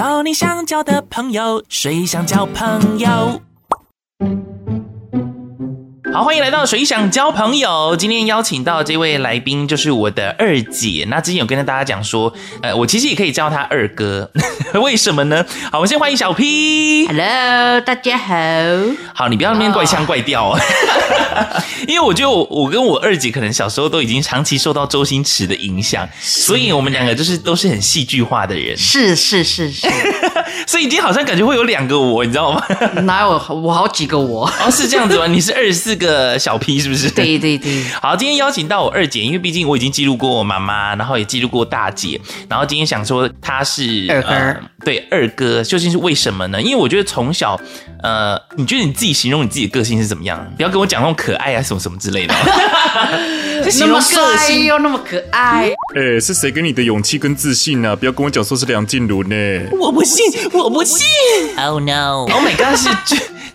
交你想交的朋友，谁想交朋友？好，欢迎来到谁想交朋友。今天邀请到这位来宾就是我的二姐。那之前有跟大家讲说，呃，我其实也可以叫他二哥，为什么呢？好，我们先欢迎小 P。Hello，大家好。好，你不要那边怪腔怪调啊。Oh. 因为我觉得我我跟我二姐可能小时候都已经长期受到周星驰的影响，所以我们两个就是都是很戏剧化的人。是是是是。所以今天好像感觉会有两个我，你知道吗？哪有我好几个我？哦，是这样子吗？你是二十四个小 P 是不是？对对对。好，今天邀请到我二姐，因为毕竟我已经记录过我妈妈，然后也记录过大姐，然后今天想说她是二哥，呃，对二哥，究竟是为什么呢？因为我觉得从小，呃，你觉得你自己形容你自己的个性是怎么样？不要跟我讲那种可爱啊什么什么之类的。那么帅又那么可爱，哎、欸，是谁给你的勇气跟自信呢、啊？不要跟我讲说是梁静茹呢！我不信，我不信。Oh no！Oh my god！是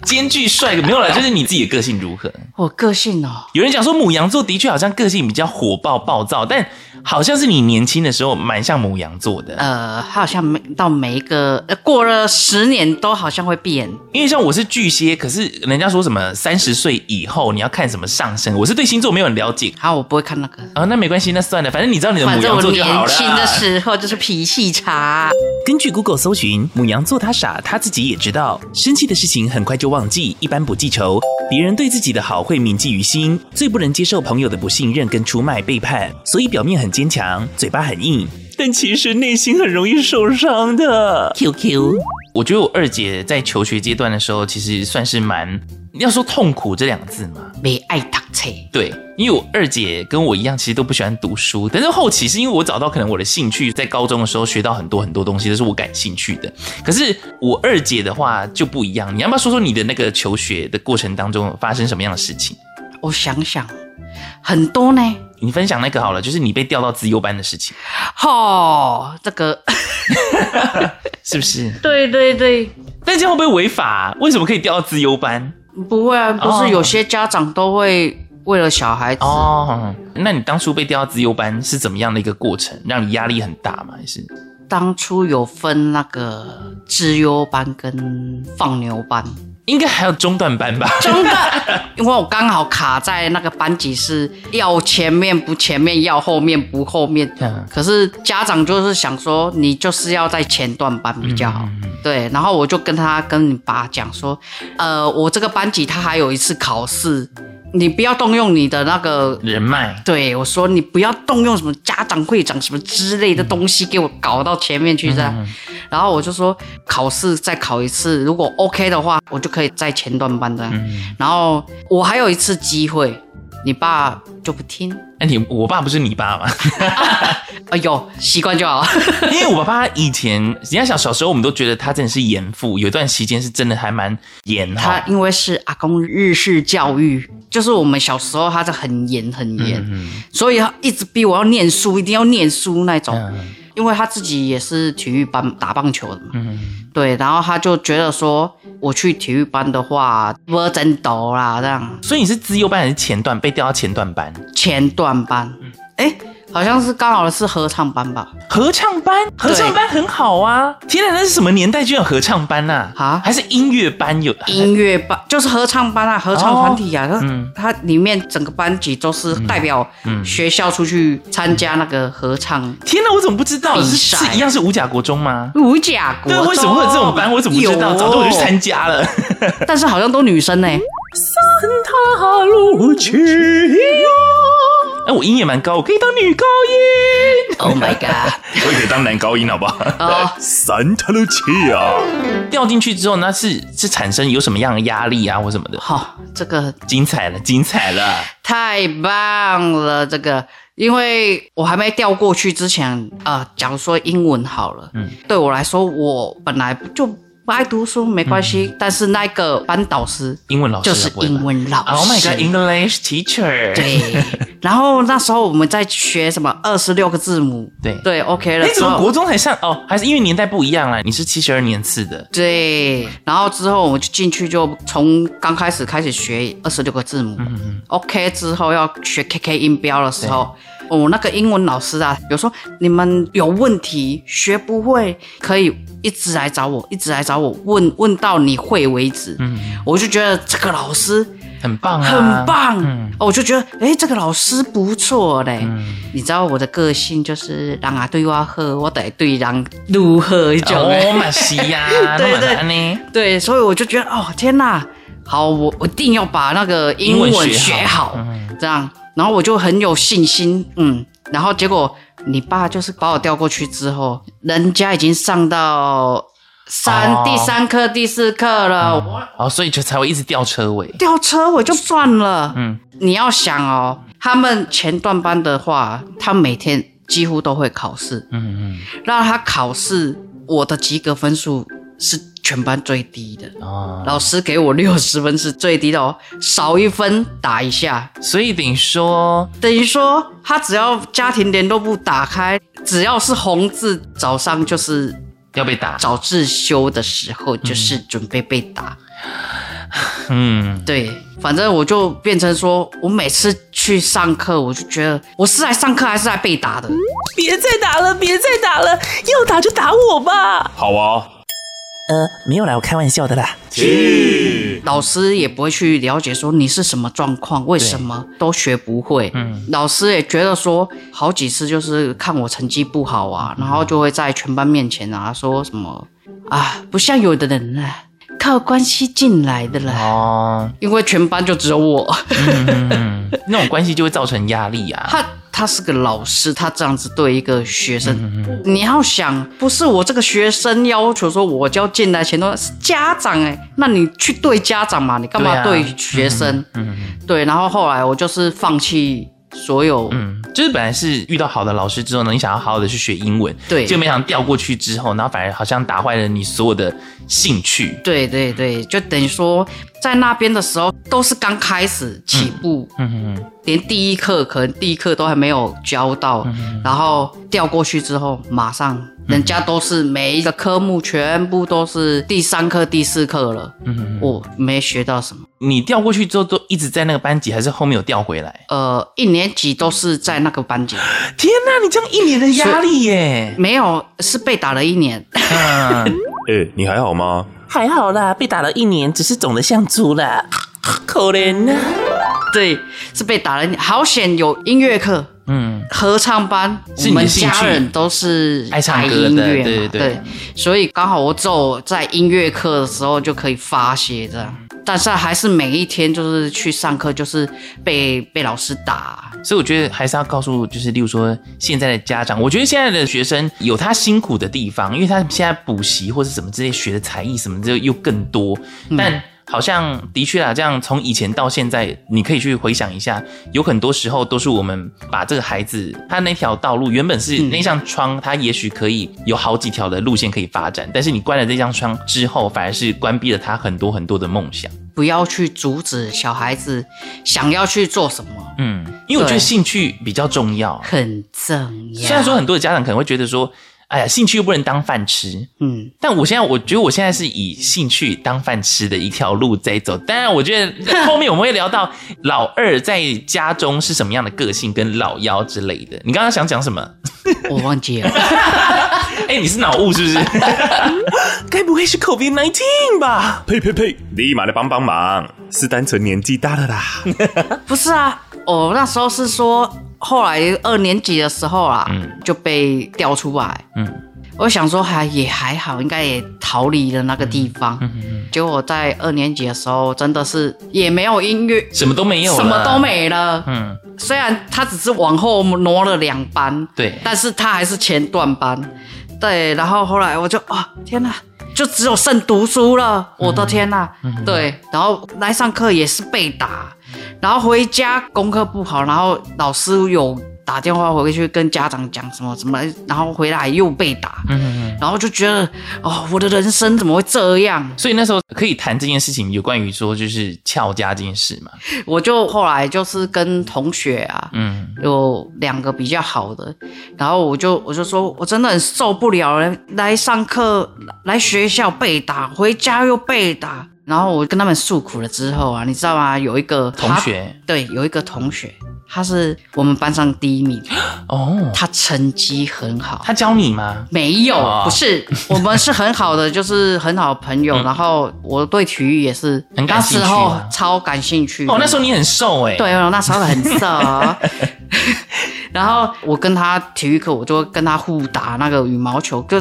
兼具帅哥没有了，就是你自己的个性如何？我个性哦，有人讲说母羊座的确好像个性比较火爆暴躁，但好像是你年轻的时候蛮像母羊座的。呃，他好像每到每一个呃过了十年都好像会变。因为像我是巨蟹，可是人家说什么三十岁以后你要看什么上升，我是对星座没有很了解。好，我不会看那个。啊、哦，那没关系，那算了，反正你知道你的母羊座就好了。年轻的时候就是脾气差。根据 Google 搜寻，母羊座他傻，他自己也知道，生气的事情很快就忘记，一般不记仇。别人对自己的好会铭记于心，最不能接受朋友的不信任跟出卖背叛，所以表面很坚强，嘴巴很硬，但其实内心很容易受伤的。QQ，我觉得我二姐在求学阶段的时候，其实算是蛮，要说痛苦这两个字嘛，没爱读书。对，因为我二姐跟我一样，其实都不喜欢读书，但是后期是因为我找到可能我的兴趣，在高中的时候学到很多很多东西，都是我感兴趣的。可是我二姐的话就不一样，你要不要说说你的那个求学的过程当中发生什么样的事情？我想想，很多呢。你分享那个好了，就是你被调到资优班的事情。哦，这个 是不是？对对对。但这样会不会违法啊？为什么可以调到资优班？不会啊，不是有些家长都会为了小孩子哦。那你当初被调到资优班是怎么样的一个过程？让你压力很大吗？还是当初有分那个资优班跟放牛班？应该还有中段班吧？中段，因为我刚好卡在那个班级，是要前面不前面，要后面不后面。嗯。可是家长就是想说，你就是要在前段班比较好。对，然后我就跟他跟你爸讲说，呃，我这个班级他还有一次考试。你不要动用你的那个人脉，对，我说你不要动用什么家长会长什么之类的东西给我搞到前面去，这样。嗯、然后我就说考试再考一次，如果 OK 的话，我就可以在前段班这样。嗯、然后我还有一次机会。你爸就不听？我爸不是你爸吗？哎呦，习惯就好。因为我爸爸以前，人家小小时候，我们都觉得他真的是严父，有一段时间是真的还蛮严。他因为是阿公日式教育，就是我们小时候他是很严很严，嗯嗯，所以他一直逼我要念书，一定要念书那种。嗯因为他自己也是体育班打棒球的嘛，嗯，对，然后他就觉得说，我去体育班的话，我真斗啦这样。所以你是资优班还是前段被调到前段班？前段班，哎、嗯。好像是刚好是合唱班吧？合唱班，合唱班很好啊！天哪，那是什么年代就有合唱班呐？啊，还是音乐班有？音乐班就是合唱班啊，合唱团体啊。嗯，它里面整个班级都是代表学校出去参加那个合唱。天哪，我怎么不知道？是是一样是五甲国中吗？五甲国中。对，为什么会有这种班？我怎么不知道？早知道我就去参加了。但是好像都女生呢。三塔路去哎，我音也蛮高，我可以当女高音。Oh my god！我也可以当男高音，好不好？哦，三塔路去啊！掉进去之后，那是是产生有什么样的压力啊，或什么的？好、哦，这个精彩了，精彩了，太棒了！这个，因为我还没掉过去之前啊、呃，假如说英文好了，嗯，对我来说，我本来就。不爱读书没关系，嗯、但是那个班导师，英文老师就是英文老师。Oh my god，English teacher。对，然后那时候我们在学什么二十六个字母。对对，OK 了。你怎么国中才上？哦，还是因为年代不一样啊？你是七十二年次的。对，然后之后我们就进去，就从刚开始开始学二十六个字母。嗯嗯。OK，之后要学 KK 音标的时候。我那个英文老师啊，比如说你们有问题学不会，可以一直来找我，一直来找我问问到你会为止。嗯，我就觉得这个老师很棒啊，很棒。嗯，我就觉得哎，这个老师不错嘞。嗯，你知道我的个性就是让啊对我好，我得对人如何一种。哦，嘛是 呀，对对对，所以我就觉得哦，天哪，好，我我一定要把那个英文学好，嗯，这样。然后我就很有信心，嗯，然后结果你爸就是把我调过去之后，人家已经上到三、哦、第三课第四课了，嗯、哦，所以就才会一直吊车尾，吊车尾就算了，嗯，你要想哦，他们前段班的话，他每天几乎都会考试，嗯嗯，让他考试，我的及格分数是。全班最低的。哦，老师给我六十分是最低的哦，少一分打一下，所以等于说，等于说他只要家庭联络簿打开，只要是红字，早上就是要被打，早自修的时候就是准备被打，嗯，对，反正我就变成说我每次去上课，我就觉得我是来上课还是来被打的，别再打了，别再打了，要打就打我吧，好啊。呃，没有啦，我开玩笑的啦。去，老师也不会去了解说你是什么状况，为什么都学不会。嗯，老师也觉得说好几次就是看我成绩不好啊，然后就会在全班面前啊说什么啊，不像有的人啊，靠关系进来的啦。哦，因为全班就只有我，嗯、那种关系就会造成压力啊。他。他是个老师，他这样子对一个学生，嗯嗯、你要想，不是我这个学生要求说我就要进来前多是家长哎，那你去对家长嘛，你干嘛对学生？嗯嗯、对，然后后来我就是放弃。所有，嗯，就是本来是遇到好的老师之后呢，你想要好好的去学英文，对，就没想到调过去之后，然后反而好像打坏了你所有的兴趣。对对对，就等于说在那边的时候都是刚开始起步，嗯嗯嗯，连第一课可能第一课都还没有教到，然后调过去之后马上。人家都是每一个科目全部都是第三课、第四课了，我没学到什么。你调过去之后都一直在那个班级，还是后面有调回来？呃，一年级都是在那个班级。天哪，你这样一年的压力耶？没有，是被打了一年。哎、欸，你还好吗？还好啦，被打了一年，只是肿得像猪啦，可怜啊。对，是被打了，好险有音乐课。嗯，合唱班，我们家人都是爱唱歌的，对对对，对，所以刚好我走在音乐课的时候就可以发泄这样，但是还是每一天就是去上课就是被被老师打，所以我觉得还是要告诉，就是例如说现在的家长，我觉得现在的学生有他辛苦的地方，因为他现在补习或是什么之类学的才艺什么之又更多，但。嗯好像的确啊，这样从以前到现在，你可以去回想一下，有很多时候都是我们把这个孩子他那条道路原本是那扇窗，他也许可以有好几条的路线可以发展，但是你关了这扇窗之后，反而是关闭了他很多很多的梦想。不要去阻止小孩子想要去做什么，嗯，因为我觉得兴趣比较重要，很重要。虽然说很多的家长可能会觉得说。哎呀，兴趣又不能当饭吃，嗯，但我现在我觉得我现在是以兴趣当饭吃的一条路在走。当然，我觉得后面我们会聊到老二在家中是什么样的个性，跟老幺之类的。你刚刚想讲什么？我忘记了。哎，你是脑雾是不是？该不会是 COVID-19 吧？呸呸呸！立马来帮帮忙，是单纯年纪大了啦。不是啊，我那时候是说。后来二年级的时候啊，嗯、就被调出来。嗯，我想说还也还好，应该也逃离了那个地方。嗯嗯嗯、结果在二年级的时候，真的是也没有音乐，什么都没有，什么都没了。嗯，虽然他只是往后挪了两班，对，但是他还是前段班。对，然后后来我就啊，天哪，就只有剩读书了。我的天哪，嗯嗯、对，然后来上课也是被打。然后回家功课不好，然后老师有打电话回去跟家长讲什么什么，然后回来又被打，嗯嗯，然后就觉得哦，我的人生怎么会这样？所以那时候可以谈这件事情，有关于说就是翘家这件事嘛。我就后来就是跟同学啊，嗯，有两个比较好的，然后我就我就说我真的很受不了了，来上课来学校被打，回家又被打。然后我跟他们诉苦了之后啊，你知道吗？有一个同学，对，有一个同学，他是我们班上第一名哦，他成绩很好。他教你吗？没有，哦、不是，我们是很好的，就是很好的朋友。嗯、然后我对体育也是很感兴趣、啊，那时候超感兴趣。哦，那时候你很瘦哎、欸。对，那时候很瘦。然后我跟他体育课，我就会跟他互打那个羽毛球，就。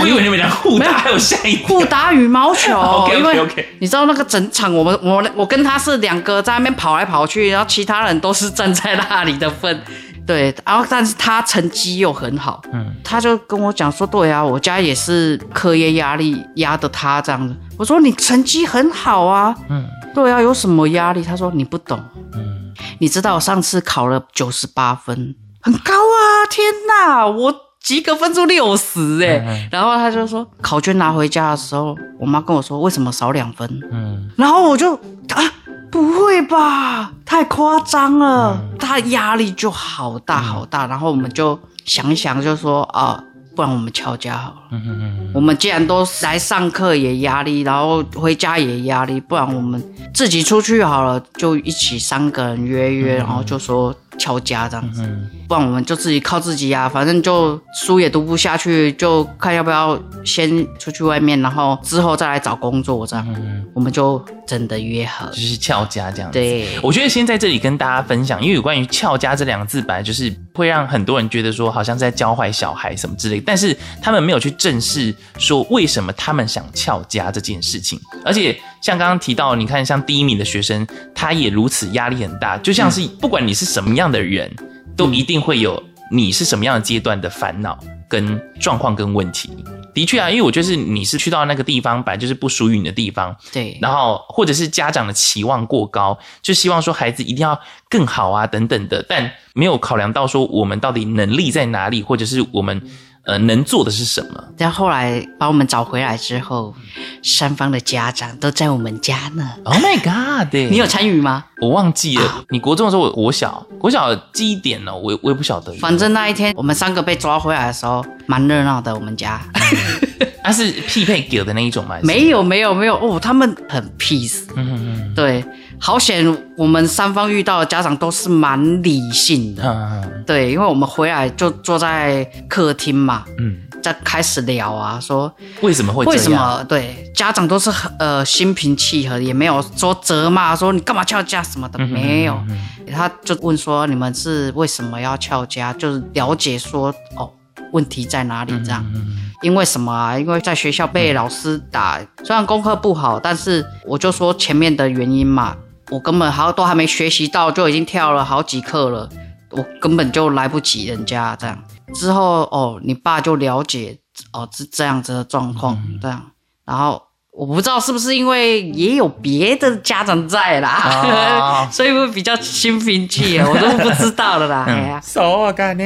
我以为你们俩互打，还有下一互打羽毛球。OK OK。你知道那个整场，我们我我跟他是两个在那边跑来跑去，然后其他人都是站在那里的份。对，然后但是他成绩又很好，嗯，他就跟我讲说，对啊，我家也是课业压力压的他这样子。我说你成绩很好啊，嗯，对啊，有什么压力？他说你不懂，嗯，你知道我上次考了九十八分，很高啊，天哪，我。及格分数六十哎，然后他就说考卷拿回家的时候，我妈跟我说为什么少两分？嗯，然后我就啊，不会吧，太夸张了，嗯、他压力就好大好大，嗯、然后我们就想一想，就说啊，不然我们翘家好了。嗯嗯嗯，我们既然都来上课也压力，然后回家也压力，不然我们自己出去好了，就一起三个人约约，然后就说。翘家这样子，不然我们就自己靠自己呀、啊。反正就书也读不下去，就看要不要先出去外面，然后之后再来找工作这样。我们就真的约好，就是翘家这样子。对，我觉得先在这里跟大家分享，因为有关于翘家这两个字，本来就是会让很多人觉得说好像是在教坏小孩什么之类，但是他们没有去正视说为什么他们想翘家这件事情，而且。像刚刚提到，你看，像第一名的学生，他也如此压力很大。就像是不管你是什么样的人，都一定会有你是什么样的阶段的烦恼、跟状况、跟问题。的确啊，因为我觉得是你是去到那个地方，本来就是不属于你的地方。对。然后或者是家长的期望过高，就希望说孩子一定要更好啊，等等的，但没有考量到说我们到底能力在哪里，或者是我们。呃，能做的是什么？但后来把我们找回来之后，三方的家长都在我们家呢。Oh my god！你有参与吗？我忘记了。啊、你国中的时候，我国小，国小记忆点呢？我我也不晓得。反正那一天我们三个被抓回来的时候，蛮热闹的。我们家，他、啊、是匹配给的那一种吗？没有，没有，没有哦，他们很 peace。嗯嗯嗯，对。好险，我们三方遇到的家长都是蛮理性的，嗯、对，因为我们回来就坐在客厅嘛，嗯，在开始聊啊，说为什么会这样？为什么？对，家长都是呃心平气和，也没有说责骂，说你干嘛翘家什么的，没有，嗯、他就问说你们是为什么要翘家，就是了解说哦问题在哪里这样，嗯嗯、因为什么啊？因为在学校被老师打，嗯、虽然功课不好，但是我就说前面的原因嘛。我根本还都还没学习到，就已经跳了好几课了，我根本就来不及人家这样。之后哦，你爸就了解哦，是这样子的状况，这样。然后我不知道是不是因为也有别的家长在啦，哦、所以会比较心平气和，我都不知道了啦。哎呀，我干呢。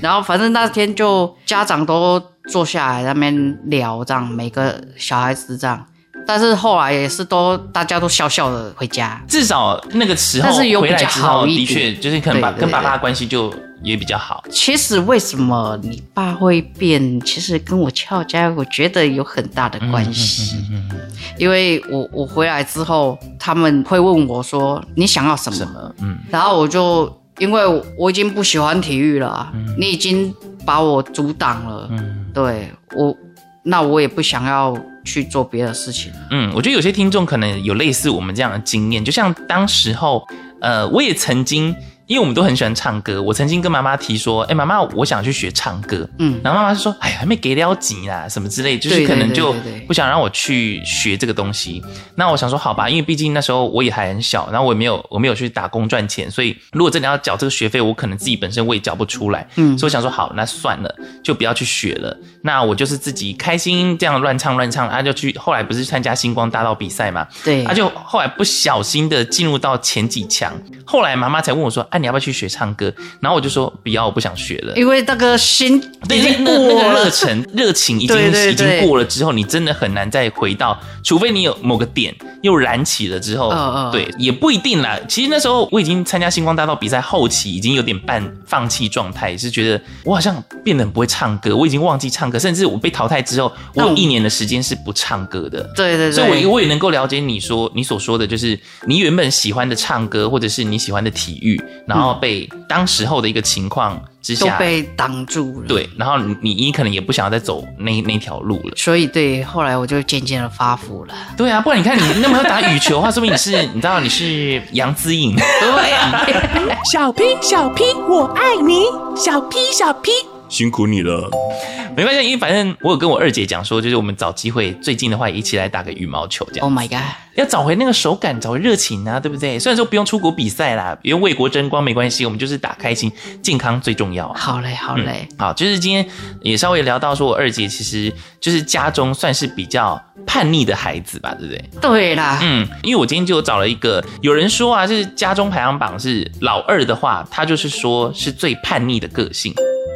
然后反正那天就家长都坐下来在那边聊，这样每个小孩子这样。但是后来也是都大家都笑笑的回家，至少那个时候但是有比较好一点，的确就是可能把跟爸爸的关系就也比较好。其实为什么你爸会变？其实跟我翘家，我觉得有很大的关系。因为我我回来之后，他们会问我说：“你想要什么？”什么？嗯，然后我就因为我已经不喜欢体育了，嗯、你已经把我阻挡了。嗯，对我。那我也不想要去做别的事情。嗯，我觉得有些听众可能有类似我们这样的经验，就像当时候，呃，我也曾经。因为我们都很喜欢唱歌，我曾经跟妈妈提说：“哎，妈妈，我想去学唱歌。”嗯，然后妈妈就说：“哎，还没给了急啦，什么之类，就是可能就不想让我去学这个东西。”那我想说：“好吧，因为毕竟那时候我也还很小，然后我也没有我没有去打工赚钱，所以如果真的要缴这个学费，我可能自己本身我也缴不出来。嗯，所以我想说，好，那算了，就不要去学了。那我就是自己开心这样乱唱乱唱，他、啊、就去后来不是参加星光大道比赛嘛？对，他、啊、就后来不小心的进入到前几强，后来妈妈才问我说：‘哎、啊。’你要不要去学唱歌？然后我就说不要，我不想学了。因为那个心对那那那个热忱热情已经已经过了之后，你真的很难再回到，除非你有某个点又燃起了之后，哦哦对，也不一定啦。其实那时候我已经参加星光大道比赛后期，已经有点半放弃状态，是觉得我好像变得很不会唱歌，我已经忘记唱歌，甚至我被淘汰之后，我有一年的时间是不唱歌的。对对对，所以我我也能够了解你说你所说的就是你原本喜欢的唱歌，或者是你喜欢的体育。然后被当时候的一个情况之下都被挡住了。对，然后你你可能也不想要再走那那条路了。所以对，后来我就渐渐的发福了。对啊，不然你看你那么会打羽球的话，说明你是 你知道你是杨姿颖。对啊，小 P 小 P 我爱你，小 P 小 P 辛苦你了。没关系，因为反正我有跟我二姐讲说，就是我们找机会，最近的话也一起来打个羽毛球这样。Oh my god，要找回那个手感，找回热情啊，对不对？虽然说不用出国比赛啦，不用为国争光没关系，我们就是打开心，健康最重要。好嘞，好嘞、嗯，好，就是今天也稍微聊到说，我二姐其实就是家中算是比较叛逆的孩子吧，对不对？对啦，嗯，因为我今天就找了一个，有人说啊，就是家中排行榜是老二的话，他就是说是最叛逆的个性。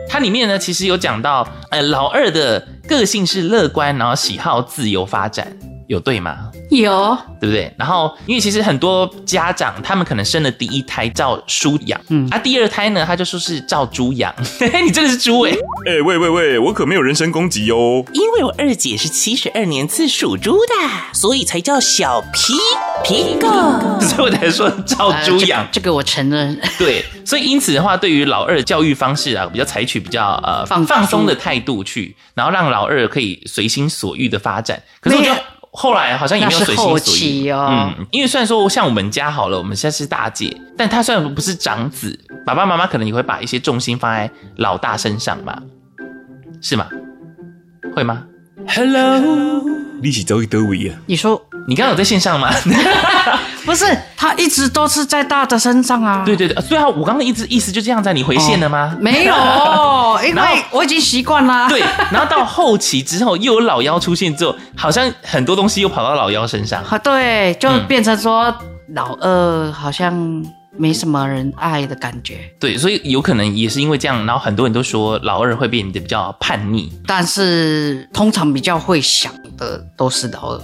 它里面呢，其实有讲到，呃，老二的个性是乐观，然后喜好自由发展，有对吗？有，对不对？然后，因为其实很多家长他们可能生了第一胎照书养，嗯，啊，第二胎呢，他就说是照猪养。嘿嘿，你真的是猪哎！哎、欸，喂喂喂，我可没有人身攻击哦。因为我二姐是七十二年次属猪的，所以才叫小皮皮狗，所以我才说照猪养、呃。这个我承认。对，所以因此的话，对于老二的教育方式啊，比较采取比较呃放放松的态度去，然后让老二可以随心所欲的发展。可是我觉得。后来好像也没有随心所欲哦，嗯，因为虽然说像我们家好了，我们现在是大姐，但她虽然不是长子，爸爸妈妈可能也会把一些重心放在老大身上吧，是吗？会吗？Hello，你是走去哪位啊？你说你刚刚有在线上吗？不是，他一直都是在大的身上啊。对对对，所以啊，我刚刚一直意思就这样在，你回线了吗？哦、没有，因为我已经习惯了。对，然后到后期之后又有老妖出现之后，好像很多东西又跑到老妖身上。啊对，就变成说老二好像没什么人爱的感觉。对，所以有可能也是因为这样，然后很多人都说老二会变得比较叛逆，但是通常比较会想的都是老二。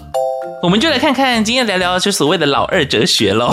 我们就来看看今天聊聊就所谓的老二哲学喽。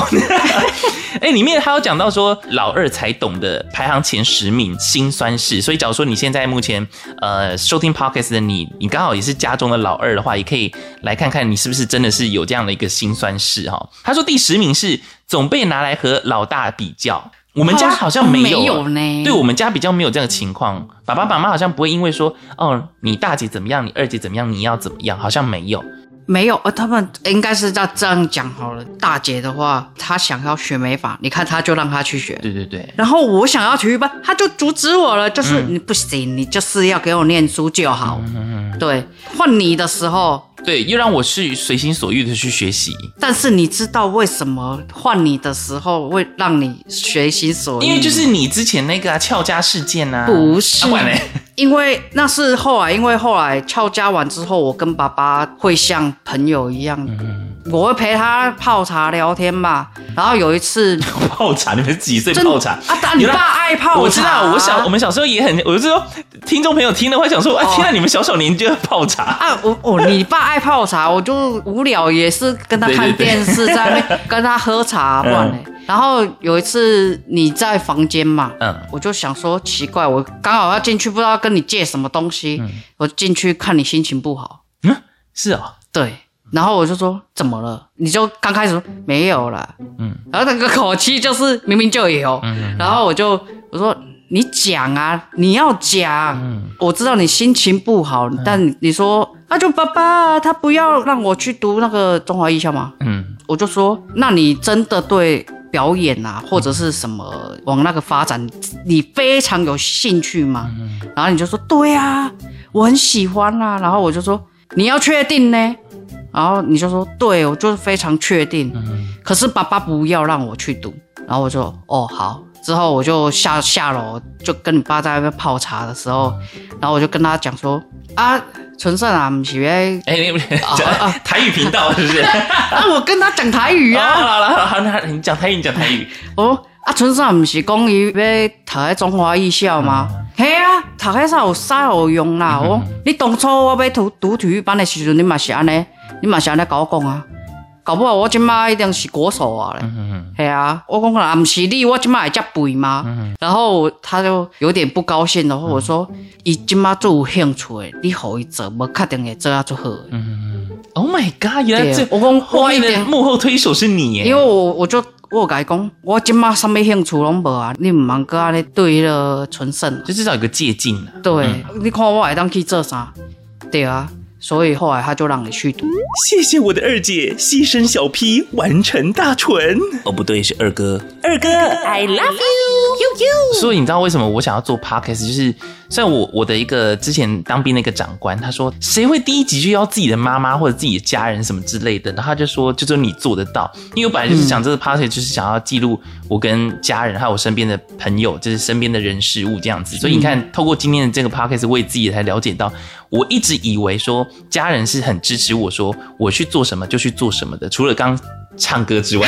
哎，里面还有讲到说老二才懂得排行前十名辛酸事，所以假如说你现在目前呃收听 Podcast 的你，你刚好也是家中的老二的话，也可以来看看你是不是真的是有这样的一个辛酸事哈。他说第十名是总被拿来和老大比较，我们家好像没有，没有呢，对我们家比较没有这样的情况，爸爸妈妈好像不会因为说哦你大姐怎么样，你二姐怎么样，你要怎么样，好像没有。没有，呃，他们应该是要这样讲好了。大姐的话，她想要学美法，你看她就让她去学。对对对。然后我想要体育班，她就阻止我了，就是、嗯、你不行，你就是要给我念书就好。嗯嗯嗯。对，换你的时候。对，又让我去随心所欲的去学习。但是你知道为什么换你的时候会让你随心所欲？因为就是你之前那个翘家事件啊。不是。啊、因为那是后来，因为后来翘家完之后，我跟爸爸会像朋友一样，嗯、我会陪他泡茶聊天吧。然后有一次 泡茶，你们几岁泡茶？啊，你爸爱泡茶。我知道，我小我们小时候也很，我就说听众朋友听了会想说，啊，天啊，你们小小年纪就泡茶啊？我哦你爸。爱泡茶，我就无聊，也是跟他看电视，在 跟他喝茶，不然呢。然后有一次你在房间嘛，嗯，我就想说奇怪，我刚好要进去，不知道跟你借什么东西，我进去看你心情不好，嗯，是啊，对，然后我就说怎么了？你就刚开始说没有了，嗯，然后那个口气就是明明就有，嗯然后我就我说。你讲啊，你要讲。嗯，我知道你心情不好，嗯、但你说，那、啊、就爸爸他不要让我去读那个中华艺校吗？嗯，我就说，那你真的对表演啊，或者是什么往那个发展，你非常有兴趣吗？嗯，然后你就说，对啊，我很喜欢啊。然后我就说，你要确定呢？然后你就说，对，我就是非常确定。嗯，可是爸爸不要让我去读。然后我就，哦，好。之后我就下下楼，就跟你爸在那边泡茶的时候，然后我就跟他讲说啊，纯胜啊，不是哎，哎，台语频道是不是？啊，我跟他讲台语啊，好了好了，你讲台语，你讲台语。哦，啊，春山不是讲伊要读喺中华艺校吗？嘿啊，读喺啥有啥好用啦？哦，你当初我要读读体育班的时候，你嘛是安尼，你嘛是安尼甲我讲啊。搞不好我即麦一定是国手啊嘞！系啊，我讲啊，毋是你，我即麦会遮肥吗？嗯、然后他就有点不高兴，然后我说，伊即麦最有兴趣，你互伊做，无确定会做啊做好。嗯 Oh my god！原来这我讲后面的幕后推手是你耶，因为我我就我甲伊讲，我今麦什么兴趣拢无啊，你毋茫搁安尼对迄个纯胜，就至少有个借鉴啊。对，嗯、你看我会当去做啥？对啊。所以后来他就让你去读。谢谢我的二姐牺牲小 P 完成大纯。哦，不对，是二哥。二哥，I love you。所以你知道为什么我想要做 podcast？就是像我我的一个之前当兵的一个长官，他说谁会第一集就要自己的妈妈或者自己的家人什么之类的？然后他就说，就说你做得到。因为我本来就是想这个 podcast 就是想要记录我跟家人还有我身边的朋友，就是身边的人事物这样子。所以你看，透过今天的这个 podcast，我也自己才了解到。我一直以为说家人是很支持我说我去做什么就去做什么的，除了刚唱歌之外，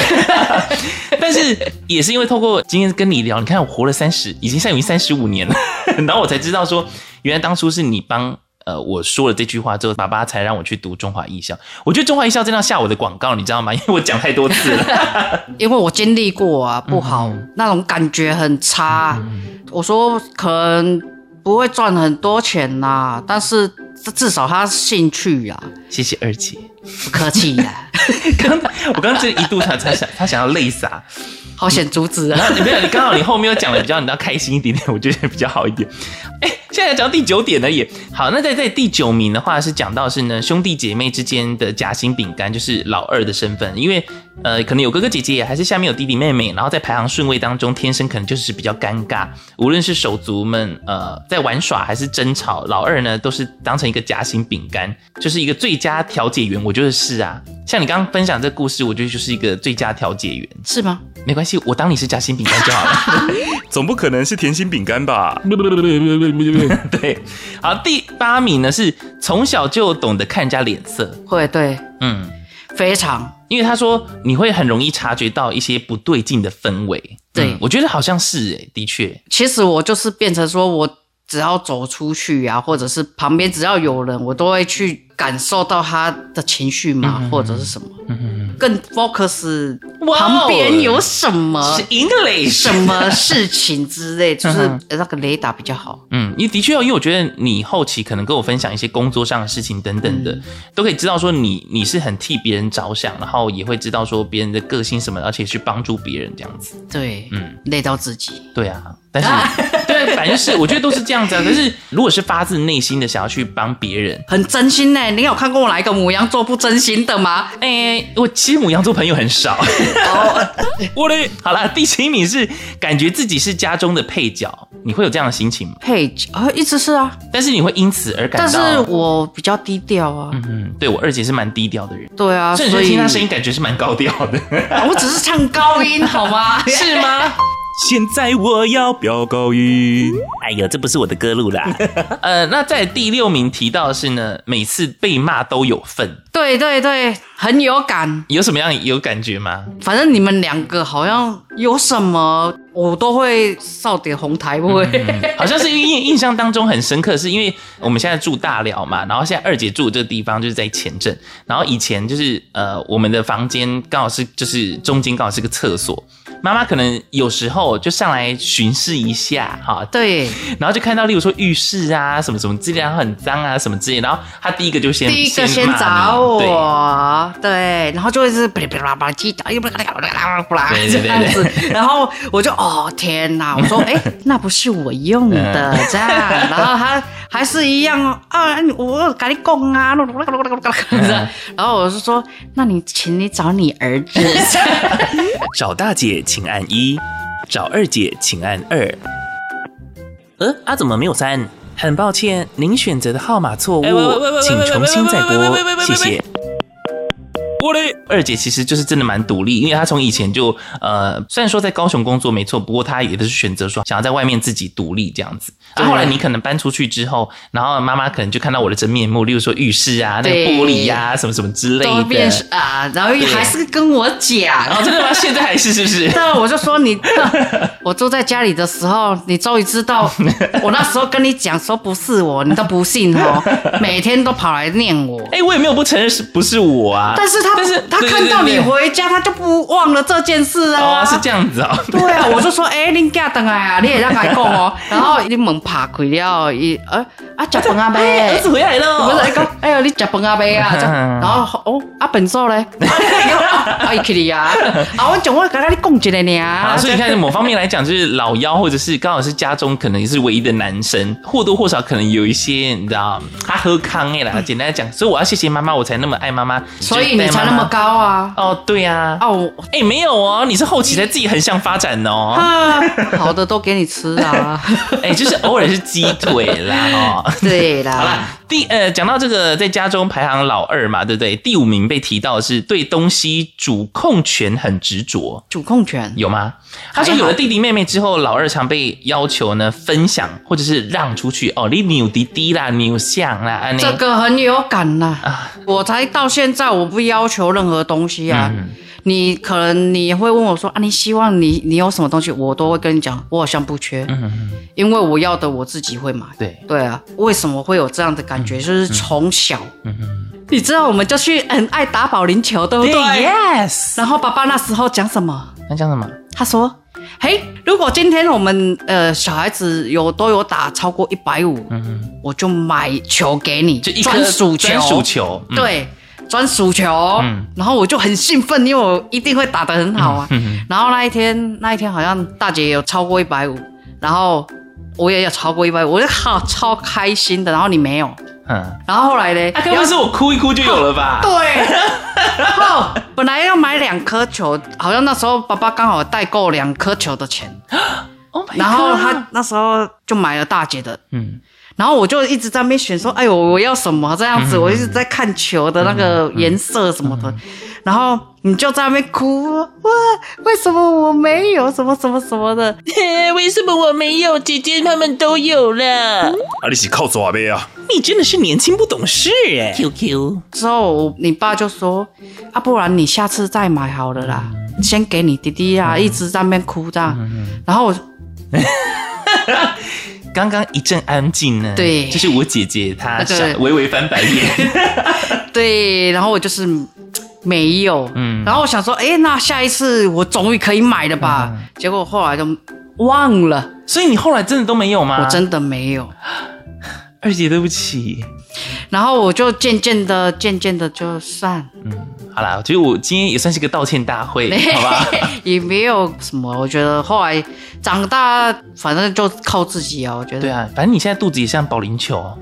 但是也是因为透过今天跟你聊，你看我活了三十，已经现在已经三十五年了，然后我才知道说，原来当初是你帮呃我说了这句话之后，爸爸才让我去读中华艺校。我觉得中华艺校真的要下我的广告，你知道吗？因为我讲太多次了，因为我经历过啊，不好，嗯、那种感觉很差。嗯、我说可能。不会赚很多钱呐，但是至少他兴趣呀。谢谢二姐，不客气呀。刚我刚刚这一度他他想他想要泪洒，好险阻止啊！你没有，你刚好你后面又讲的比较你要开心一点点，我觉得比较好一点。哎，现在讲到第九点了耶。好，那在在第九名的话是讲到是呢兄弟姐妹之间的夹心饼干，就是老二的身份，因为。呃，可能有哥哥姐姐，还是下面有弟弟妹妹，然后在排行顺位当中，天生可能就是比较尴尬。无论是手足们，呃，在玩耍还是争吵，老二呢都是当成一个夹心饼干，就是一个最佳调解员。我觉得是啊，像你刚刚分享这个故事，我觉得就是一个最佳调解员，是吗？没关系，我当你是夹心饼干就好了。总不可能是甜心饼干吧？对。好，第八名呢是从小就懂得看人家脸色，会对，嗯，非常。因为他说你会很容易察觉到一些不对劲的氛围，对、嗯、我觉得好像是诶，的确。其实我就是变成说，我只要走出去啊，或者是旁边只要有人，我都会去。感受到他的情绪吗？嗯、或者是什么？更 focus 旁边有什么？是 English 什么事情之类，就是那个雷达比较好。嗯，你的确要，因为我觉得你后期可能跟我分享一些工作上的事情等等的，嗯、都可以知道说你你是很替别人着想，然后也会知道说别人的个性什么，而且去帮助别人这样子。对，嗯，累到自己。对啊，但是 对，反正是我觉得都是这样子啊。可是如果是发自内心的想要去帮别人，很真心呢。你有看过我哪一个母羊座不真心的吗？哎、欸，我其实牡羊座朋友很少。我的好了，第七名是感觉自己是家中的配角，你会有这样的心情吗？配角啊，一直是啊。但是你会因此而感到？但是我比较低调啊。嗯嗯，对我二姐是蛮低调的人。对啊，所以听她声音感觉是蛮高调的。我只是唱高音好吗？是吗？现在我要飙高音。哎呦，这不是我的歌路啦。呃，那在第六名提到的是呢，每次被骂都有份。对对对，很有感。有什么样有感觉吗？反正你们两个好像有什么，我都会少点红台位。嗯，好像是印印象当中很深刻，是因为我们现在住大寮嘛，然后现在二姐住的这个地方就是在前镇，然后以前就是呃，我们的房间刚好是就是中间刚好是个厕所。妈妈可能有时候就上来巡视一下，哈，对，然后就看到，例如说浴室啊，什么什么之类，然后很脏啊，什么之类，然后她第一个就先第一个先找我，对，然后就会是噼里啪啦啪啦叽喳，又不啦啦啦啦啦这样子，然后我就哦天哪，我说哎，那不是我用的这样，然后他还是一样哦，啊，我赶紧讲啊，然后我就说，那你请你找你儿子，找大姐。请按一，找二姐请按二。呃，啊，怎么没有三？很抱歉，您选择的号码错误，请重新再拨，谢谢。我嘞，二姐其实就是真的蛮独立，因为她从以前就呃，虽然说在高雄工作没错，不过她也都是选择说想要在外面自己独立这样子。啊，后来你可能搬出去之后，然后妈妈可能就看到我的真面目，例如说浴室啊，那个玻璃呀，什么什么之类的啊，然后还是跟我讲，然 后真的吗？现在还是是不是？对，我就说你，我住在家里的时候，你终于知道，我那时候跟你讲说不是我，你都不信哦，每天都跑来念我。哎，我也没有不承认是不是我啊，但是他。他但是他看到你回家，他就不忘了这件事啊。哦，是这样子哦。对啊，我就说，哎，恁家等来啊，你也让他讲哦。然后你门拍开了，一呃啊，吃饭啊没？儿子回来了。不是，哎哥，哎呦，你吃饭啊没啊？然后哦，啊本座嘞，啊伊去哩啊。啊，我讲我刚刚你讲一个呢。啊，所以你看某方面来讲，就是老幺或者是刚好是家中可能也是唯一的男生，或多或少可能有一些你知道，他喝康哎啦。简单来讲，所以我要谢谢妈妈，我才那么爱妈妈。所以你才那么高啊？哦，对呀。哦，哎，没有哦，你是后期在自己横向发展哦。好的都给你吃啊。哎，就是偶尔是鸡腿啦，哦。对啦。第呃，讲到这个在家中排行老二嘛，对不对？第五名被提到的是对东西主控权很执着。主控权有吗？他说有了弟弟妹妹之后，老二常被要求呢分享或者是让出去哦，你扭弟弟啦，扭像啦，这个很有感呐。啊，我才到现在我不要求任何东西啊。嗯你可能你会问我说啊，你希望你你有什么东西，我都会跟你讲，我好像不缺，嗯哼哼，因为我要的我自己会买。对对啊，为什么会有这样的感觉？嗯、就是从小，嗯你知道我们就去很爱打保龄球，对不对？Yes。然后爸爸那时候讲什么？他讲什么？他说：“嘿，如果今天我们呃小孩子有都有打超过一百五，我就买球给你，就一颗专属球，专属球，嗯、对。”专属球，嗯，然后我就很兴奋，因为我一定会打得很好啊。嗯、然后那一天，那一天好像大姐有超过一百五，然后我也有超过一百五，我就好超开心的。然后你没有，嗯，然后后来呢？那根本是我哭一哭就有了吧？对。然后本来要买两颗球，好像那时候爸爸刚好带够两颗球的钱。Oh 然后他那时候就买了大姐的，嗯。然后我就一直在那边选，说：“哎呦，我要什么这样子？”我一直在看球的那个颜色什么的。然后你就在那边哭，哇，为什么我没有？什么什么什么的？为什么我没有？姐姐他们都有了。啊，你是靠抓呗啊？你真的是年轻不懂事哎。QQ 之后，你爸就说：“啊，不然你下次再买好了啦，先给你弟弟啊。”一直在那边哭这样。然后我。刚刚一阵安静呢，对，就是我姐姐她微微翻白眼，对，然后我就是没有，嗯，然后我想说，哎，那下一次我终于可以买了吧？嗯、结果后来就忘了，所以你后来真的都没有吗？我真的没有，二姐对不起，然后我就渐渐的、渐渐的就散，嗯。好啦，我觉得我今天也算是个道歉大会，好吧？也没有什么，我觉得后来长大，反正就靠自己啊。我觉得。对啊，反正你现在肚子也像保龄球。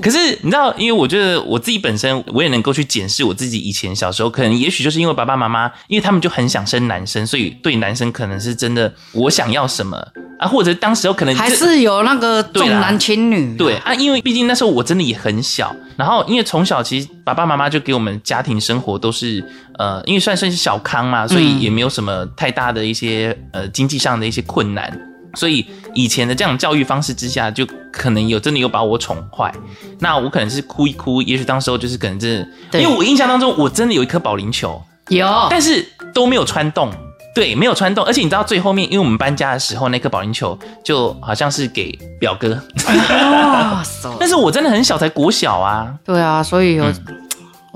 可是你知道，因为我觉得我自己本身，我也能够去检视我自己以前小时候，可能也许就是因为爸爸妈妈，因为他们就很想生男生，所以对男生可能是真的我想要什么啊，或者当时候可能还是有那个重男轻女。对啊，因为毕竟那时候我真的也很小，然后因为从小其实爸爸妈妈就给我们家庭生活都是呃，因为算是小康嘛，所以也没有什么太大的一些呃经济上的一些困难，所以以前的这样教育方式之下，就可能有真的有把我宠坏。那我可能是哭一哭，也许当时候就是可能真的，因为我印象当中我真的有一颗保龄球，有，但是都没有穿洞，对，没有穿洞，而且你知道最后面，因为我们搬家的时候那颗保龄球就好像是给表哥，哦，但是我真的很小，才国小啊，对啊，所以有。嗯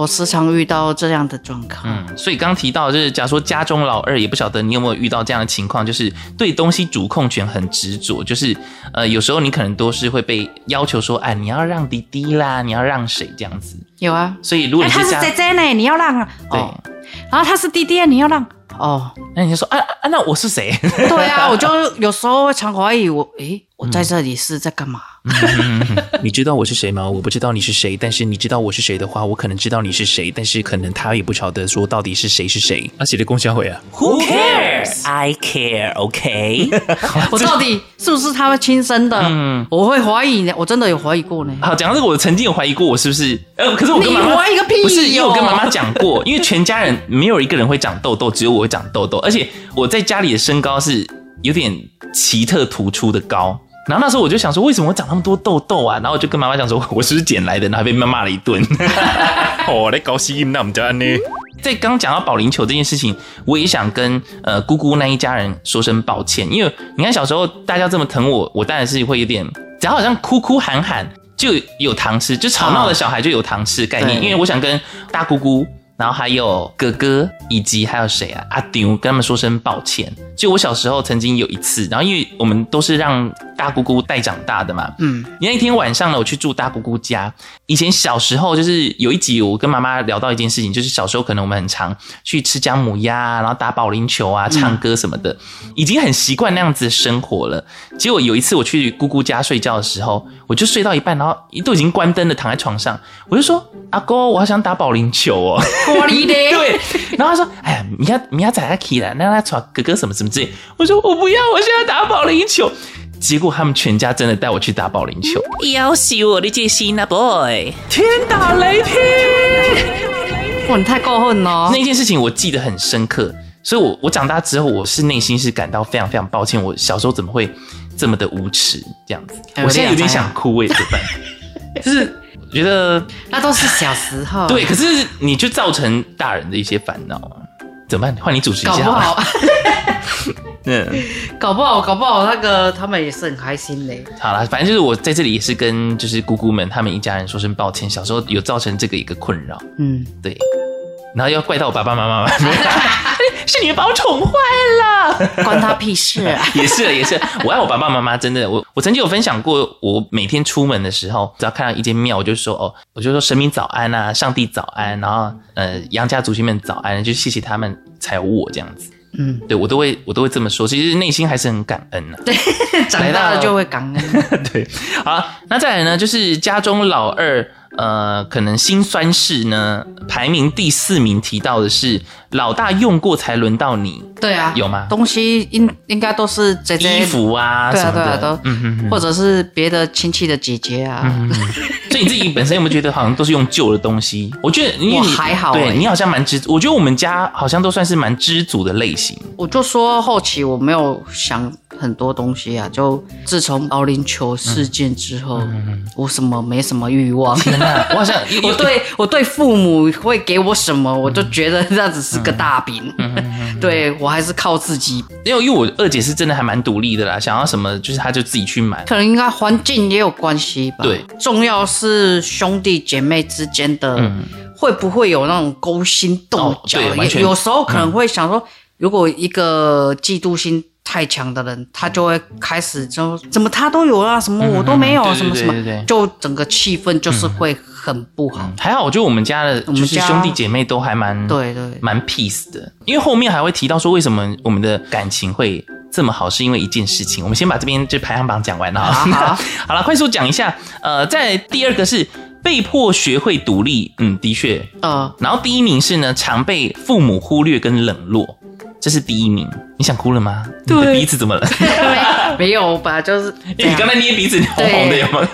我时常遇到这样的状况，嗯，所以刚提到就是，假如说家中老二，也不晓得你有没有遇到这样的情况，就是对东西主控权很执着，就是呃，有时候你可能都是会被要求说，哎，你要让弟弟啦，你要让谁这样子？有啊，所以如果你是、欸、他是姐姐呢，你要让啊，对，哦、然后他是弟弟，你要让哦，那你就说啊啊，那我是谁？对啊，我就有时候会常怀疑我，诶，我在这里是在干嘛？你知道我是谁吗？我不知道你是谁，但是你知道我是谁的话，我可能知道你是谁，但是可能他也不晓得说到底是谁是谁。阿喜的公销会啊？Who cares? I care. OK。我到底是不是他们亲生的？嗯，我会怀疑呢，我真的有怀疑过呢。好，讲到这个，我曾经有怀疑过我是不是？呃，可是我跟妈妈怀疑个屁，不是，因为我跟妈妈讲过，因为全家人没有一个人会长痘痘，只有我会长痘痘，而且我在家里的身高是有点奇特突出的高。然后那时候我就想说，为什么我长那么多痘痘啊？然后我就跟妈妈讲说，我是不是捡来的？然后被妈骂了一顿。哦，来高兴，那我们家呢？在刚刚讲到保龄球这件事情，我也想跟呃姑姑那一家人说声抱歉，因为你看小时候大家这么疼我，我当然是会有点，只要好像哭哭喊喊。就有糖吃，就吵闹的小孩就有糖吃概念，因为我想跟大姑姑。然后还有哥哥，以及还有谁啊？阿丢，跟他们说声抱歉。就我小时候曾经有一次，然后因为我们都是让大姑姑带长大的嘛，嗯，那一天晚上呢，我去住大姑姑家。以前小时候就是有一集，我跟妈妈聊到一件事情，就是小时候可能我们很常去吃姜母鸭，然后打保龄球啊，唱歌什么的，已经很习惯那样子的生活了。结果有一次我去姑姑家睡觉的时候，我就睡到一半，然后都已经关灯了，躺在床上，我就说：“阿哥，我好想打保龄球哦。” 对，然后他说：“哎呀，明天明天早上起来，那他传哥哥什么什么之类。”我说：“我不要，我现在打保龄球。”结果他们全家真的带我去打保龄球。要死我的戒心啊，boy！天打雷劈！哇，你太过分了！那件事情我记得很深刻，所以我我长大之后，我是内心是感到非常非常抱歉，我小时候怎么会这么的无耻这样子？我现在有点想哭，哎，怎么办？就是。我觉得那都是小时候，对，可是你就造成大人的一些烦恼啊，怎么办？换你主持一下。搞不好，嗯，搞不好，搞不好那个他们也是很开心的。好了，反正就是我在这里也是跟就是姑姑们他们一家人说声抱歉，小时候有造成这个一个困扰。嗯，对。然后要怪到我爸爸妈妈吗？是你们把我宠坏了，关他屁事啊！也是，也是，我爱我爸爸妈妈，真的。我我曾经有分享过，我每天出门的时候，只要看到一间庙，我就说哦，我就说神明早安啊，上帝早安，然后呃，杨家祖先们早安，就谢谢他们才有我这样子。嗯，对我都会我都会这么说，其实内心还是很感恩呐。对，长大了就会感恩。对，好，那再来呢，就是家中老二。呃，可能辛酸事呢，排名第四名提到的是老大用过才轮到你。对啊，有吗？东西应应该都是姐姐衣服啊，对啊对啊都，或者是别的亲戚的姐姐啊。嗯、哼哼所以你自己本身有没有觉得好像都是用旧的东西？我觉得你我还好、欸，对你好像蛮知足。我觉得我们家好像都算是蛮知足的类型。我就说后期我没有想。很多东西啊，就自从保龄球事件之后，嗯嗯、我什么没什么欲望。我好像 我对我对父母会给我什么，我就觉得这样子是个大饼。对我还是靠自己，因为因为我二姐是真的还蛮独立的啦，想要什么就是她就自己去买。可能应该环境也有关系吧。对，重要是兄弟姐妹之间的会不会有那种勾心斗角？有时候可能会想说，嗯、如果一个嫉妒心。太强的人，他就会开始就怎么他都有啊，什么我都没有，什么什么，就整个气氛就是会很不好。还好，我觉得我们家的就是兄弟姐妹都还蛮对对，蛮 peace 的。因为后面还会提到说，为什么我们的感情会这么好，是因为一件事情。我们先把这边就排行榜讲完了啊。好，好 了，快速讲一下。呃，在第二个是被迫学会独立，嗯，的确，呃，然后第一名是呢，常被父母忽略跟冷落。这是第一名，你想哭了吗？对你的鼻子怎么了？没有吧，就是 因为你刚才捏鼻子，你红红的，有吗？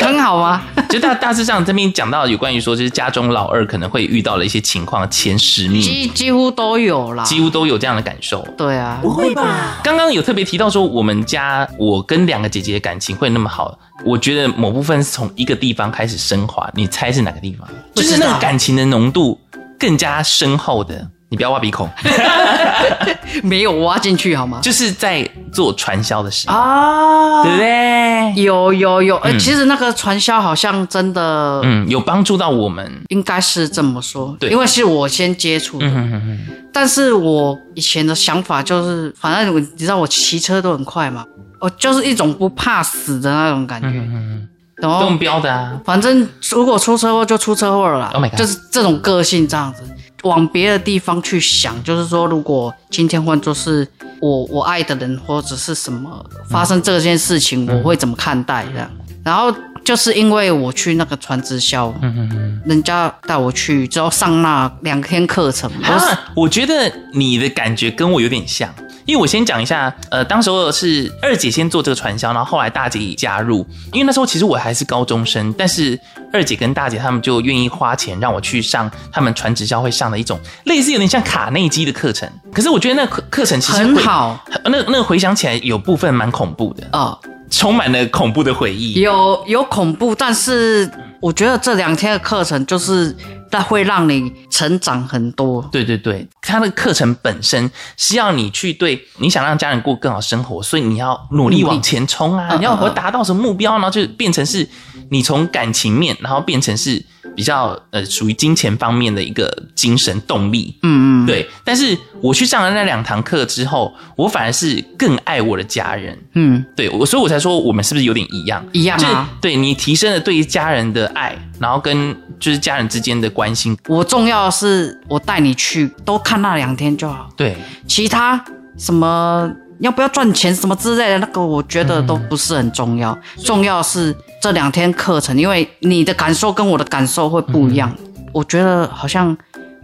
很好吗？就大大致上这边讲到有关于说，就是家中老二可能会遇到的一些情况，前十名几几乎都有啦，几乎都有这样的感受。对啊，不会吧？刚刚有特别提到说，我们家我跟两个姐姐的感情会那么好，我觉得某部分是从一个地方开始升华，你猜是哪个地方？就是那个感情的浓度更加深厚的。你不要挖鼻孔，没有挖进去好吗？就是在做传销的事啊，对不对？有有有，呃，其实那个传销好像真的，嗯，有帮助到我们，应该是这么说，对，因为是我先接触的，嗯哼哼哼，但是我以前的想法就是，反正我你知道我骑车都很快嘛，我就是一种不怕死的那种感觉，嗯哼然后用标的啊，反正如果出车祸就出车祸了啦，Oh my God，就是这种个性这样子。往别的地方去想，就是说，如果今天换作是我我爱的人或者是什么发生这件事情，嗯、我会怎么看待这样？然后就是因为我去那个传直销，嗯嗯嗯，人家带我去之后上那两天课程，啊，我觉得你的感觉跟我有点像。因为我先讲一下，呃，当时候是二姐先做这个传销，然后后来大姐也加入。因为那时候其实我还是高中生，但是二姐跟大姐他们就愿意花钱让我去上他们传直销会上的一种类似有点像卡内基的课程。可是我觉得那课课程其实很好，那那回想起来有部分蛮恐怖的啊，充满了恐怖的回忆。有有恐怖，但是我觉得这两天的课程就是但会让你成长很多。对对对，他的课程本身是要你去对你想让家人过更好生活，所以你要努力往前冲啊！你要会达到什么目标，然后就变成是你从感情面，然后变成是比较呃属于金钱方面的一个精神动力。嗯嗯，对。但是我去上了那两堂课之后，我反而是更爱我的家人。嗯，对，我所以我才说我们是不是有点一样？一样啊！就是、对你提升了对于家人的爱，然后跟就是家人之间的关心。我重要的是我带你去，都看那两天就好。对，其他什么要不要赚钱什么之类的，那个我觉得都不是很重要。嗯、重要是这两天课程，因为你的感受跟我的感受会不一样。嗯、我觉得好像。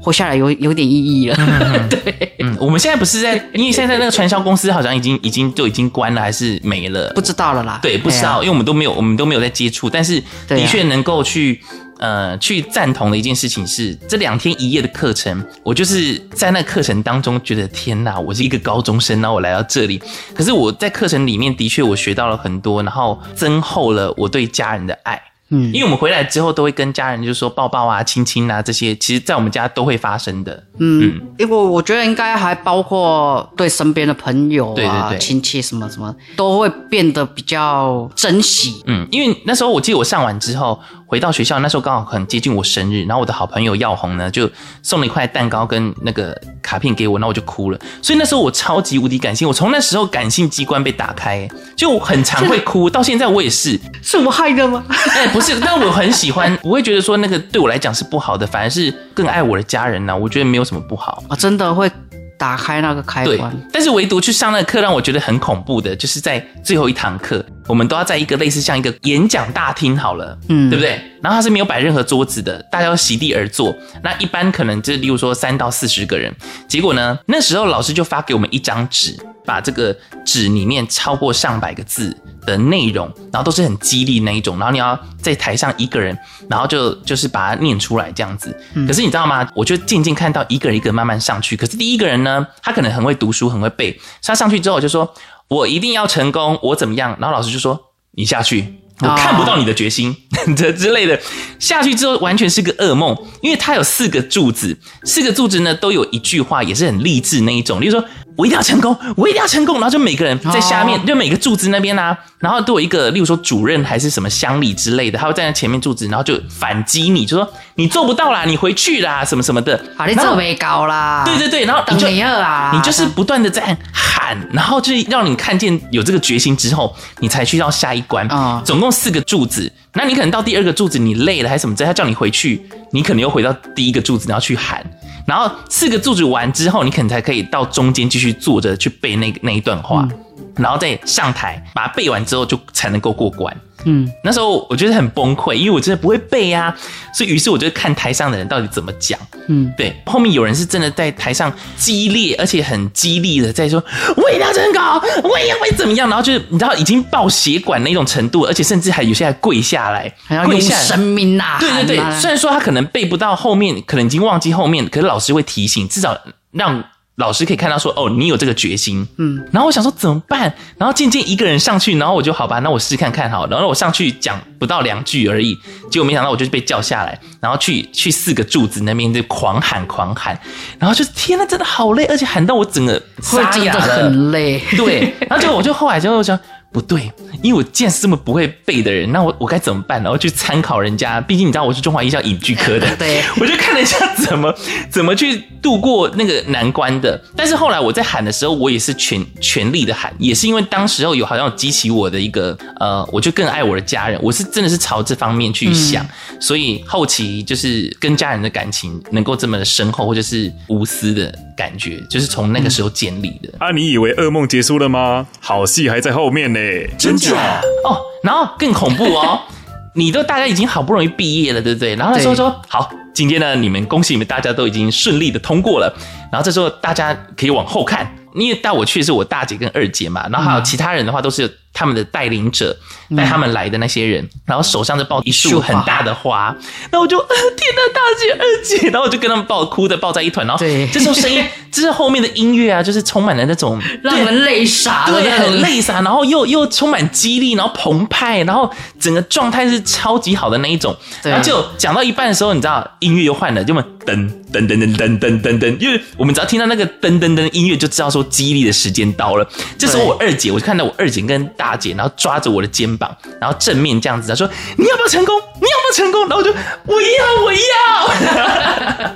活下来有有点意义了，嗯、对，嗯，我们现在不是在，因为现在那个传销公司好像已经已经就已经关了，还是没了，不知道了啦。对，不知道，因为我们都没有，我们都没有在接触，但是的确能够去呃去赞同的一件事情是，这两天一夜的课程，我就是在那课程当中觉得天哪，我是一个高中生，然后我来到这里，可是我在课程里面的确我学到了很多，然后增厚了我对家人的爱。嗯，因为我们回来之后都会跟家人就是说抱抱啊、亲亲啊这些，其实在我们家都会发生的。嗯，因为我觉得应该还包括对身边的朋友啊、对对对亲戚什么什么，都会变得比较珍惜。嗯，因为那时候我记得我上完之后回到学校，那时候刚好很接近我生日，然后我的好朋友耀红呢就送了一块蛋糕跟那个卡片给我，那我就哭了。所以那时候我超级无敌感性，我从那时候感性机关被打开，就很常会哭，到现在我也是。是我害的吗？哎，不是，但我很喜欢，不会觉得说那个对我来讲是不好的，反而是更爱我的家人呢、啊。我觉得没有什么不好啊，真的会。打开那个开关，但是唯独去上那个课让我觉得很恐怖的，就是在最后一堂课，我们都要在一个类似像一个演讲大厅好了，嗯，对不对？然后它是没有摆任何桌子的，大家要席地而坐。那一般可能就例如说三到四十个人，结果呢，那时候老师就发给我们一张纸，把这个纸里面超过上百个字的内容，然后都是很激励那一种，然后你要在台上一个人，然后就就是把它念出来这样子。可是你知道吗？我就渐渐看到一个人一个慢慢上去，可是第一个人呢，他可能很会读书，很会背，他上去之后就说：“我一定要成功，我怎么样？”然后老师就说：“你下去。”我看不到你的决心，这之类的，下去之后完全是个噩梦，因为它有四个柱子，四个柱子呢都有一句话，也是很励志那一种，例如说。我一定要成功，我一定要成功，然后就每个人在下面，就每个柱子那边啊，然后都有一个，例如说主任还是什么乡里之类的，他会站在前面柱子，然后就反击你，就说你做不到啦，你回去啦，什么什么的。好，你做没高啦。对对对，然后你就啊，你就是不断的在喊，然后就是让你看见有这个决心之后，你才去到下一关。啊，总共四个柱子，那你可能到第二个柱子你累了还是什么，他叫你回去，你可能又回到第一个柱子，然后去喊。然后四个柱子完之后，你可能才可以到中间继续坐着去背那那一段话，嗯、然后再上台把它背完之后，就才能够过关。嗯，那时候我觉得很崩溃，因为我真的不会背啊，所以于是我就看台上的人到底怎么讲。嗯，对，后面有人是真的在台上激烈而且很激励的在说，我一定要成功，我也会怎么样，然后就是你知道已经爆血管那种程度，而且甚至还有些还跪下来，还要用生命呐、啊。对对对，虽然说他可能背不到后面，可能已经忘记后面，可是老师会提醒，至少让。老师可以看到说，哦，你有这个决心，嗯，然后我想说怎么办？然后渐渐一个人上去，然后我就好吧，那我试试看看好，然后我上去讲不到两句而已，结果没想到我就被叫下来，然后去去四个柱子那边就狂喊狂喊，然后就天呐，真的好累，而且喊到我整个沙哑了，很累，对，然后就我就后来就想。不对，因为我既然是这么不会背的人，那我我该怎么办？然后去参考人家，毕竟你知道我是中华艺校影剧科的，对，我就看了一下怎么怎么去度过那个难关的。但是后来我在喊的时候，我也是全全力的喊，也是因为当时候有好像激起我的一个呃，我就更爱我的家人，我是真的是朝这方面去想，嗯、所以后期就是跟家人的感情能够这么的深厚，或者是无私的感觉，就是从那个时候建立的。啊，你以为噩梦结束了吗？好戏还在后面呢。真假哦，然后更恐怖哦，你都大家已经好不容易毕业了，对不对？然后他说说好，今天呢，你们恭喜你们，大家都已经顺利的通过了。然后这时候大家可以往后看，因为带我去的是我大姐跟二姐嘛，然后还有其他人的话都是他们的带领者带他们来的那些人，然后手上就抱一束很大的花，然后我就天呐，大姐二姐，然后我就跟他们抱哭的抱在一团，然后这时候声音，就是后面的音乐啊，就是充满了那种让人泪洒，对，很泪洒，然后又又充满激励，然后澎湃，然后整个状态是超级好的那一种，然后就讲到一半的时候，你知道音乐又换了，就嘛噔噔噔噔噔噔噔噔，因为我们只要听到那个噔噔噔音乐，就知道说激励的时间到了。这时候我二姐，我就看到我二姐跟大姐，然后抓着我的肩膀，然后正面这样子，她说：“你要不要成功？你要不要成功？”然后我就我要我要。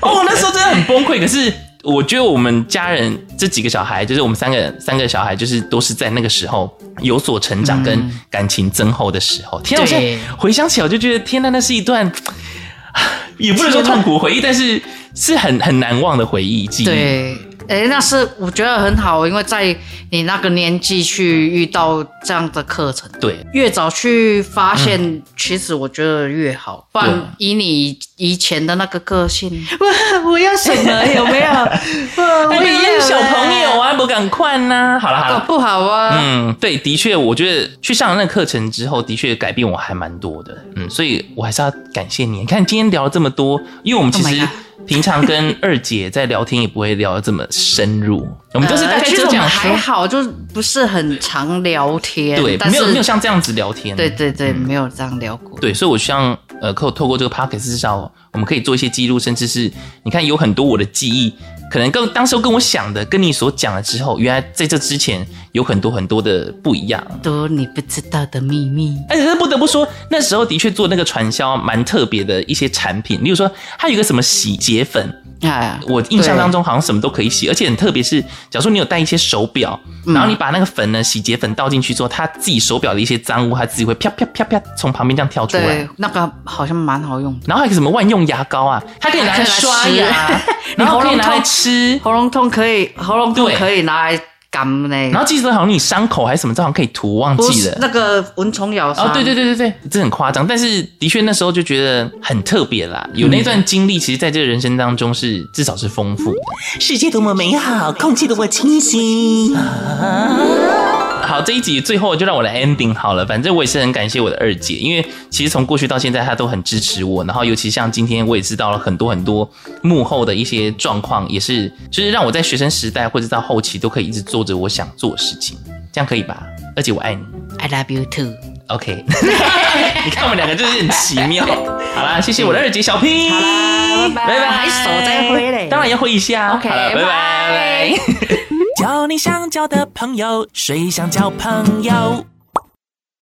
哦，那时候真的很崩溃。可是我觉得我们家人这几个小孩，就是我们三个三个小孩，就是都是在那个时候有所成长跟感情增厚的时候。天啊，我现在回想起来，我就觉得天呐，那是一段 也不能说痛苦回忆，但是是很很难忘的回忆记忆。对。哎，那是我觉得很好，因为在你那个年纪去遇到这样的课程，对，越早去发现，嗯、其实我觉得越好。不然以你以前的那个个性，我 我要什么？有没有？我也有小朋友啊，不敢快呢。好了好了，不好啊。嗯，对，的确，我觉得去上了那个课程之后，的确改变我还蛮多的。嗯，所以我还是要感谢你。你看今天聊了这么多，因为我们其实。Oh 平常跟二姐在聊天也不会聊得这么深入，我们就是大概就讲还好，就不是很常聊天，对，没有没有像这样子聊天，对对对，没有这样聊过，对，所以我希望呃，可透过这个 p o c k e t 至少我们可以做一些记录，甚至是你看有很多我的记忆。可能跟当时跟我想的，跟你所讲了之后，原来在这之前有很多很多的不一样，多你不知道的秘密。而且不得不说，那时候的确做那个传销蛮特别的一些产品，例如说，它有一个什么洗洁粉。啊！我印象当中好像什么都可以洗，而且很特别是，假如说你有带一些手表，然后你把那个粉呢，洗洁粉倒进去之后，它自己手表的一些脏污，它自己会啪啪啪啪从旁边这样跳出来。对，那个好像蛮好用。然后还有什么万用牙膏啊，它可以拿来刷牙，然后可以拿来吃，喉咙痛可以，喉咙痛可以拿来。干嘞？然后记得好像你伤口还是什么，这好像可以涂，忘记了。那个蚊虫咬伤。哦，对对对对对，这很夸张，但是的确那时候就觉得很特别啦。有那段经历，其实在这个人生当中是至少是丰富的。世界多么美好，空气多么清新。啊好，这一集最后就让我来 ending 好了。反正我也是很感谢我的二姐，因为其实从过去到现在，她都很支持我。然后尤其像今天，我也知道了很多很多幕后的一些状况，也是就是让我在学生时代或者到后期都可以一直做着我想做的事情。这样可以吧？二姐，我爱你。I love you too. OK。你看我们两个就是很奇妙。好啦，谢谢我的二姐小 P。好啦，拜拜。还手再挥嘞？当然要挥一下。OK，拜拜。拜拜 交你想交的朋友，谁想交朋友？